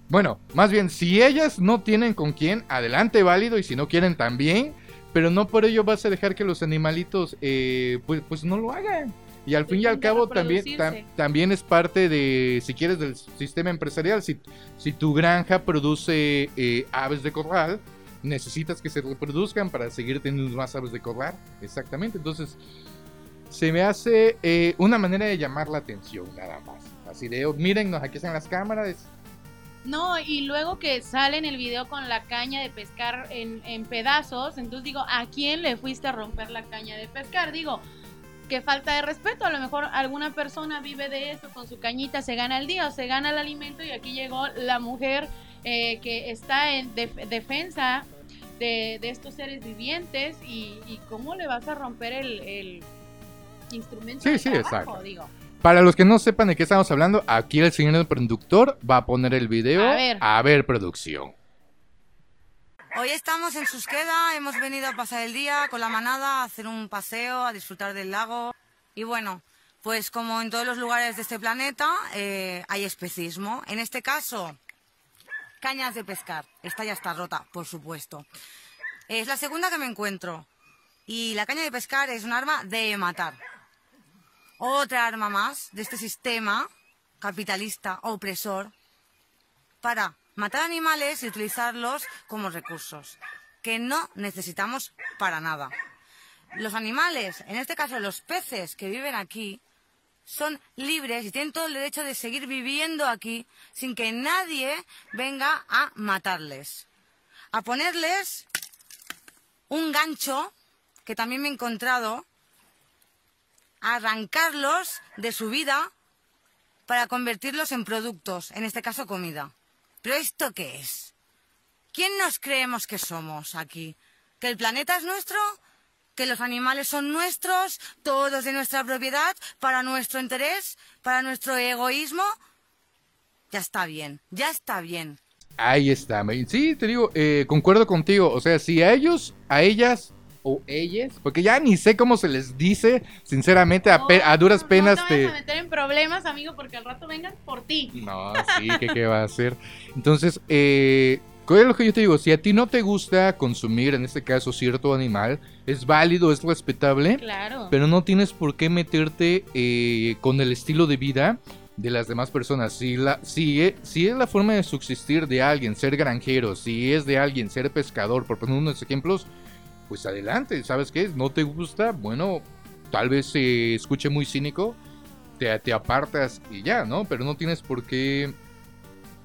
Bueno, más bien, si ellas no tienen con quién, adelante válido. Y si no quieren, también. Pero no por ello vas a dejar que los animalitos, eh, pues, pues no lo hagan. Y al fin y al cabo también, tam- también es parte de, si quieres, del sistema empresarial. Si, si tu granja produce eh, aves de corral, necesitas que se reproduzcan para seguir teniendo más aves de corral. Exactamente. Entonces, se me hace eh, una manera de llamar la atención, nada más. Así de, oh, mírennos, aquí están las cámaras. No, y luego que sale en el video con la caña de pescar en, en pedazos, entonces digo, ¿a quién le fuiste a romper la caña de pescar? Digo, qué falta de respeto, a lo mejor alguna persona vive de eso, con su cañita se gana el día o se gana el alimento y aquí llegó la mujer eh, que está en def- defensa de, de estos seres vivientes y, y cómo le vas a romper el, el instrumento Sí, de sí, trabajo, exacto. digo. Para los que no sepan de qué estamos hablando, aquí el señor productor va a poner el video. A ver. producción. Hoy estamos en Susqueda, hemos venido a pasar el día con la manada, a hacer un paseo, a disfrutar del lago. Y bueno, pues como en todos los lugares de este planeta, eh, hay especismo. En este caso, cañas de pescar. Esta ya está rota, por supuesto. Es la segunda que me encuentro. Y la caña de pescar es un arma de matar. Otra arma más de este sistema capitalista opresor para matar animales y utilizarlos como recursos, que no necesitamos para nada. Los animales, en este caso los peces que viven aquí, son libres y tienen todo el derecho de seguir viviendo aquí sin que nadie venga a matarles. A ponerles un gancho, que también me he encontrado, arrancarlos de su vida para convertirlos en productos, en este caso comida. ¿Pero esto qué es? ¿Quién nos creemos que somos aquí? ¿Que el planeta es nuestro? ¿Que los animales son nuestros? ¿Todos de nuestra propiedad? ¿Para nuestro interés? ¿Para nuestro egoísmo? Ya está bien, ya está bien. Ahí está. Sí, te digo, eh, concuerdo contigo. O sea, si a ellos, a ellas o ellas, porque ya ni sé cómo se les dice, sinceramente, a, pe- a duras penas no te te... vayas a meter en problemas, amigo, porque al rato vengan por ti. No, sí, ¿qué, qué va a hacer? Entonces, eh, ¿cuál es lo que yo te digo? Si a ti no te gusta consumir, en este caso, cierto animal, es válido, es respetable, Claro. pero no tienes por qué meterte eh, con el estilo de vida de las demás personas. Si, la, si, e- si es la forma de subsistir de alguien ser granjero, si es de alguien ser pescador, por poner unos ejemplos, pues adelante, ¿sabes qué? ¿No te gusta? Bueno, tal vez se escuche muy cínico, te, te apartas y ya, ¿no? Pero no tienes por qué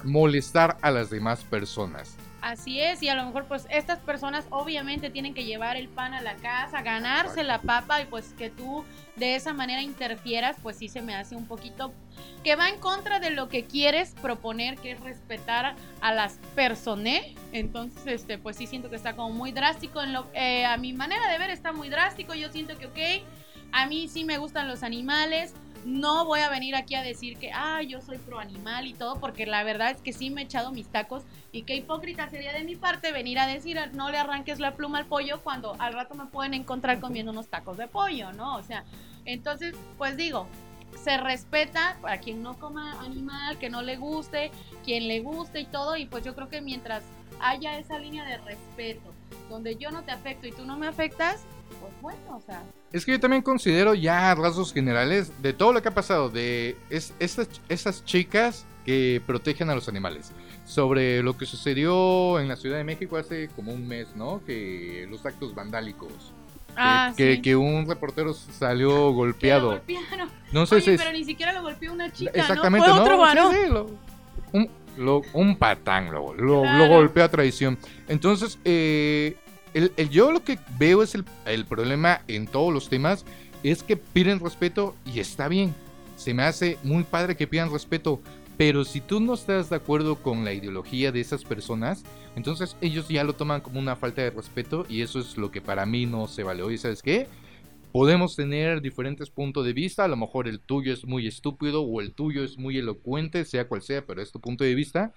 molestar a las demás personas. Así es, y a lo mejor pues estas personas obviamente tienen que llevar el pan a la casa, ganarse la papa y pues que tú de esa manera interfieras, pues sí se me hace un poquito que va en contra de lo que quieres proponer, que es respetar a las personas. Entonces, este, pues sí siento que está como muy drástico. En lo, eh, a mi manera de ver está muy drástico. Yo siento que, ok, a mí sí me gustan los animales. No voy a venir aquí a decir que, ah, yo soy pro animal y todo, porque la verdad es que sí me he echado mis tacos y qué hipócrita sería de mi parte venir a decir, no le arranques la pluma al pollo cuando al rato me pueden encontrar comiendo unos tacos de pollo, ¿no? O sea, entonces, pues digo, se respeta para quien no coma animal, que no le guste, quien le guste y todo, y pues yo creo que mientras haya esa línea de respeto, donde yo no te afecto y tú no me afectas, pues bueno, o sea, Es que yo también considero ya rasgos generales de todo lo que ha pasado, de es, estas, esas chicas que protegen a los animales. Sobre lo que sucedió en la Ciudad de México hace como un mes, ¿no? Que los actos vandálicos. Que- ah, que, sí. que un reportero salió Que lo golpeado. golpearon. No sé Oye, si... pero ni siquiera lo golpeó una chica, Exactamente, ¿no? ¿no? Fue otro Sí, varón. sí, lo- un- Lo- un patán, lo, lo, lo golpea a traición. Entonces, eh, el, yo lo que veo es el, el problema en todos los temas, es que piden respeto y está bien. Se me hace muy padre que pidan respeto, pero si tú no estás de acuerdo con la ideología de esas personas, entonces ellos ya lo toman como una falta de respeto y eso es lo que para mí no se vale. Oye, ¿sabes qué? Podemos tener diferentes puntos de vista, a lo mejor el tuyo es muy estúpido o el tuyo es muy elocuente, sea cual sea, pero es tu punto de vista.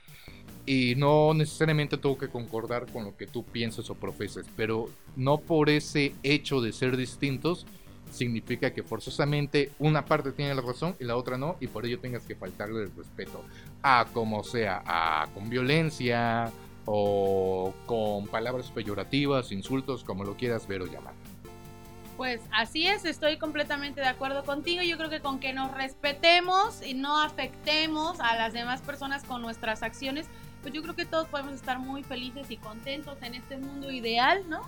Y no necesariamente tengo que concordar con lo que tú piensas o profeses, pero no por ese hecho de ser distintos significa que forzosamente una parte tiene la razón y la otra no, y por ello tengas que faltarle el respeto a como sea, a con violencia o con palabras peyorativas, insultos, como lo quieras ver o llamar. Pues así es, estoy completamente de acuerdo contigo. Yo creo que con que nos respetemos y no afectemos a las demás personas con nuestras acciones, pues yo creo que todos podemos estar muy felices y contentos en este mundo ideal, ¿no?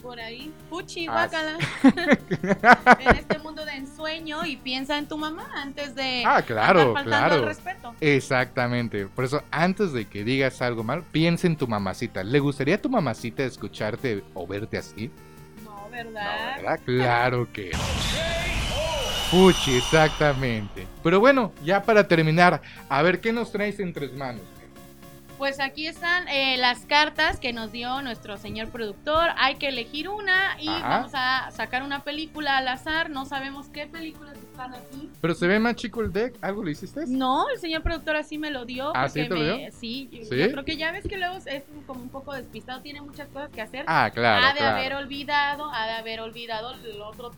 Por ahí, puchi, Ah, guácala. en este mundo de ensueño y piensa en tu mamá antes de Ah, claro, faltando claro. respeto. Exactamente. Por eso, antes de que digas algo mal, piensa en tu mamacita. ¿Le gustaría a tu mamacita escucharte o verte así? No, No, ¿verdad? Claro que. Puchi, exactamente. Pero bueno, ya para terminar, a ver qué nos traes en tres manos. Pues aquí están eh, las cartas que nos dio nuestro señor productor. Hay que elegir una y Ajá. vamos a sacar una película al azar. No sabemos qué películas están aquí. Pero se ve más chico el deck. ¿Algo le hiciste? No, el señor productor así me lo dio. ¿Ah, sí te lo me- dio? Sí, ¿Sí? yo creo que ya ves que luego es como un poco despistado, tiene muchas cosas que hacer. Ah, claro. ha de claro. haber olvidado, ha de haber olvidado el otro,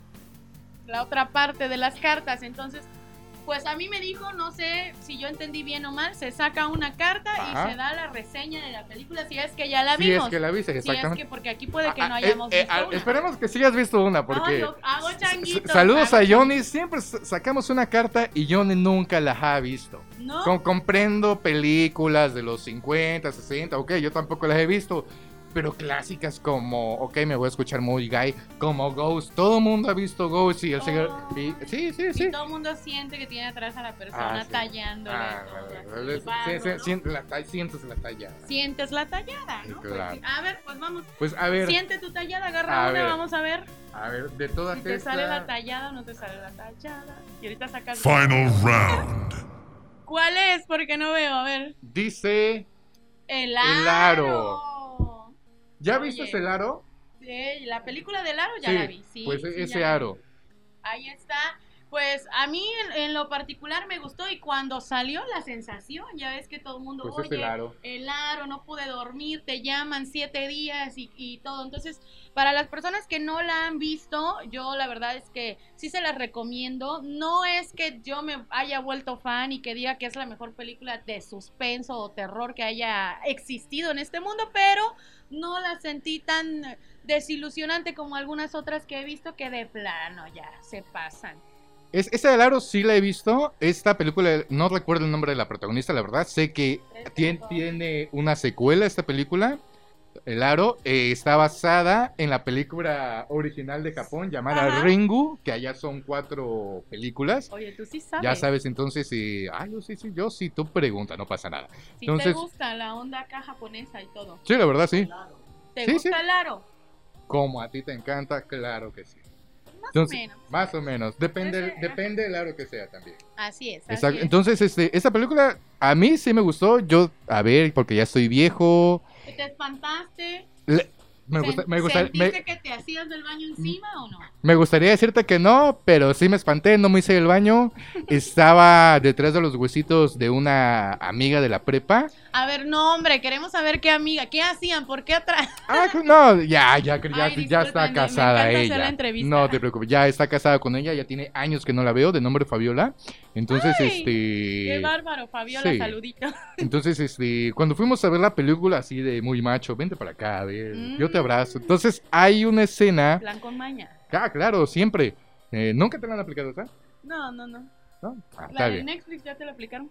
la otra parte de las cartas. Entonces, pues a mí me dijo, no sé si yo entendí bien o mal, se saca una carta Ajá. y se da la reseña de la película si es que ya la vimos. es que la viste, Si es exactamente. que porque aquí puede que no Ah, hayamos eh, eh, visto ah, una. Esperemos que sí hayas visto una, porque. Lo- hago changuitos, S- Saludos hago a Johnny. Siempre sacamos una carta y Johnny nunca la ha visto. ¿No? Com- comprendo películas de los 50, 60, ok, yo tampoco las he visto. Pero clásicas como, ok, me voy a escuchar muy gay, como Ghost. Todo el mundo ha visto Ghost y el señor. Oh. y- sí, sí, Y sí. todo el mundo siente que tiene atrás a la persona Ah, sí. tallándole. Ah, sí, sientes la talla. Sientes la tallada, ¿no? Pues claro. a ver, pues vamos. Pues a ver, Siente tu tallada, agarra A una, ver. vamos a ver a ver, de todas si te sale la tallada o no te sale la tallada. Y ahorita sacas. Final round. ¿Cuál es? Porque no veo, a ver. Dice. El El aro. ¿Ya Oye. viste el aro? Sí, la película del aro ya Sí, la vi. Sí, pues sí, ese aro. Ahí está. Pues a mí en, en lo particular me gustó y cuando salió la sensación, ya ves que todo el mundo, Pues es oye, el aro. el aro, no pude dormir, te llaman siete días y, y todo. Entonces, para las personas que no la han visto, yo la verdad es que sí se las recomiendo. No es que yo me haya vuelto fan y que diga que es la mejor película de suspenso o terror que haya existido en este mundo, pero no la sentí tan desilusionante como algunas otras que he visto que de plano ya se pasan. Es, esa del aro sí la he visto. Esta película, no recuerdo el nombre de la protagonista, la verdad. Sé que tiene, tiene una secuela esta película. El aro eh, está basada en la película original de Japón llamada Ajá. Ringu, que allá son cuatro películas. Oye, tú sí sabes. Ya sabes, entonces, eh, ah, yo sí, sí, yo sí, tú pregunta, no pasa nada. Si entonces- te gusta la onda acá japonesa y todo. Sí, la verdad, sí. ¿Te Sí, gusta sí. el aro? Como a ti te encanta, claro que sí. Más Entonces, o menos. Más o menos. Depende, depende del aro que sea también. Así es. así Exacto. es. Entonces, este, esta película a mí sí me gustó. Yo, a ver, porque ya estoy viejo. ¿Te espantaste? le- me, gusta, me, gusta- ¿Sentiste me, que te hacías del baño encima o no? me gustaría decirte que no, pero sí me espanté, no me hice el baño. Estaba detrás de los huesitos de una amiga de la prepa. A ver, no, hombre, queremos saber qué amiga, qué hacían, por qué atrás. Ah, que no, ya, ya, ya, Ay, ya está me casada hacer la ella. No te preocupes, ya está casada con ella, ya tiene años que no la veo, de nombre Fabiola. Entonces, Ay, este. Qué bárbaro, Fabiola, sí. saludito. Entonces, este, cuando fuimos a ver la película así de muy macho, vente para acá, a ver, yo te abrazo. Entonces, hay una escena. Plan con maña. Ah, claro, siempre. Eh, ¿Nunca te la han aplicado esa? No, no, no. ¿No? Ah, La está de bien. Netflix ya te la aplicaron.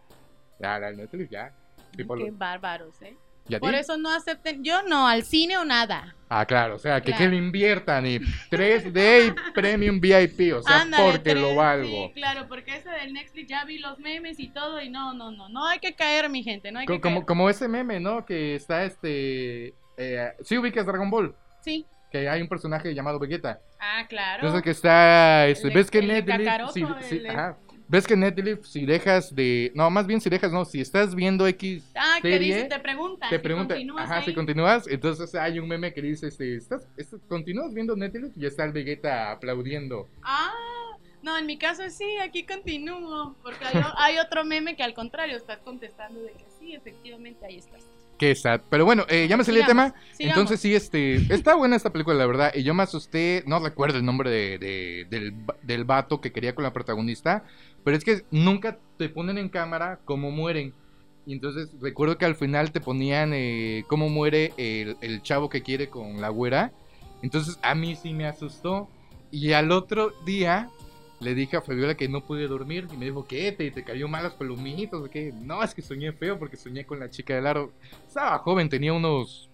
Ya, la de Netflix, ya. Qué bárbaros, ¿eh? Por eso no acepten, yo no, al cine o nada. Ah, claro, o sea, que, que Claro. le inviertan y 3D y Premium VIP, o sea, Ándale, porque lo valgo. Sí, claro, porque ese del Netflix ya vi los memes y todo y no, no, no, no hay que caer, mi gente, no hay que como, caer. como ese meme, ¿no? Que está este... Eh, sí ubicas Dragon Ball, Sí, que hay un personaje llamado Vegeta. ah, claro. Entonces que está... Este, El ¿Ves que Netflix... Si- si- el ajá. ¿Ves que Netflix si dejas de... No, más bien si dejas, no, si estás viendo X ah, que serie, dice, te preguntan, te si pregunta, continúas ajá, ahí. si continúas, entonces hay un meme que dice, este, ¿estás, estás- continúas viendo Netflix? Y está el Vegeta aplaudiendo. Ah, no, en mi caso sí, aquí continúo, porque hay, hay otro meme que al contrario estás contestando de que sí, efectivamente ahí estás. Qué sad. Pero bueno, eh, ya me salió el tema. sigamos. Entonces sí, este, está buena esta película, la verdad. Y yo me asusté, no recuerdo el nombre de, de- del, del vato que quería con la protagonista. Pero es que nunca te ponen en cámara cómo mueren. Y entonces recuerdo que al final te ponían eh, cómo muere el, el chavo que quiere con la güera. Entonces a mí sí me asustó. Y al otro día le dije a Fabiola que no pude dormir. Y me dijo, ¿qué? ¿Te, te cayó mal las palomitas? ¿O qué? No, es que soñé feo porque soñé con la chica del aro. Estaba joven, tenía unos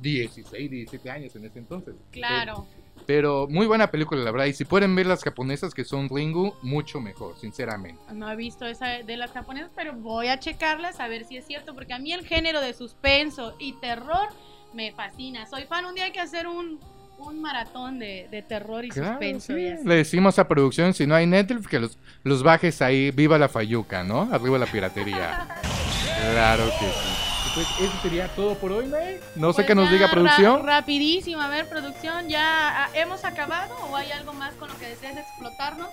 16, 17 años en ese entonces. Claro. Pero muy buena película, la verdad. Y si pueden ver las japonesas que son Ringu, mucho mejor, sinceramente. No he visto esa de las japonesas, pero voy a checarlas a ver si es cierto, porque a mí el género de suspenso y terror me fascina. Soy fan, un día hay que hacer un, un maratón de, de terror y Claro, suspenso. sí. y así. Le decimos a producción, si no hay Netflix, que los, los bajes ahí, viva la fayuca, ¿no? Arriba la piratería. claro que sí. Pues eso sería todo por hoy, May. No sé Pues qué nos ya, diga ra- producción. rapidísimo, a ver, producción, ¿ya hemos acabado o hay algo más con lo que deseas explotarnos?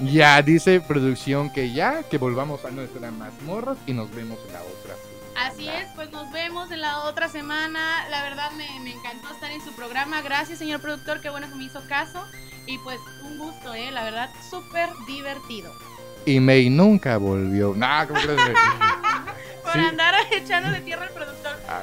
Ya dice producción que ya, que volvamos a nuestra mazmorra y nos vemos en la otra. Así es, pues nos vemos en la otra semana. La verdad me, me encantó estar en su programa. Gracias, señor productor, qué bueno que me hizo caso. Y pues un gusto, ¿eh? La verdad, súper divertido. Y May nunca volvió. Nah, ¿cómo crees? Por Sí. andar echando de tierra al productor. Ah.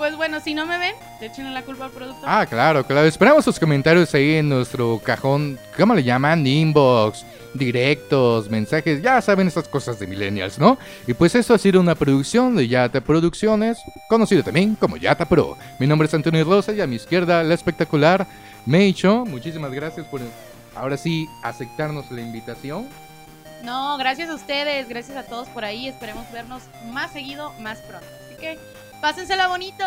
Pues bueno, si no me ven, te echen la culpa al productor. Ah, claro, claro. Esperamos sus comentarios ahí en nuestro cajón. ¿Cómo le llaman? Inbox, directos, mensajes. Ya saben esas cosas de millennials, ¿no? Y pues esto ha sido una producción de Yata Producciones, conocido también como Yata Pro. Mi nombre es Antonio Rosa y a mi izquierda la espectacular Meicho. Muchísimas gracias por ahora sí aceptarnos la invitación. No, gracias a ustedes, gracias a todos por ahí. Esperemos vernos más seguido, más pronto. Así que pásensela bonito.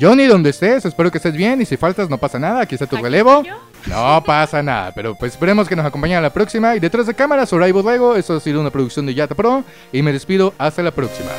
Johnny, donde estés, espero que estés bien y si faltas no pasa nada, aquí está tu Aquí relevo. No pasa nada, pero pues esperemos que nos acompañen a la próxima. Y detrás de cámaras, Soraibo Luego, esto ha sido una producción de Yata Pro. Y me despido, hasta la próxima.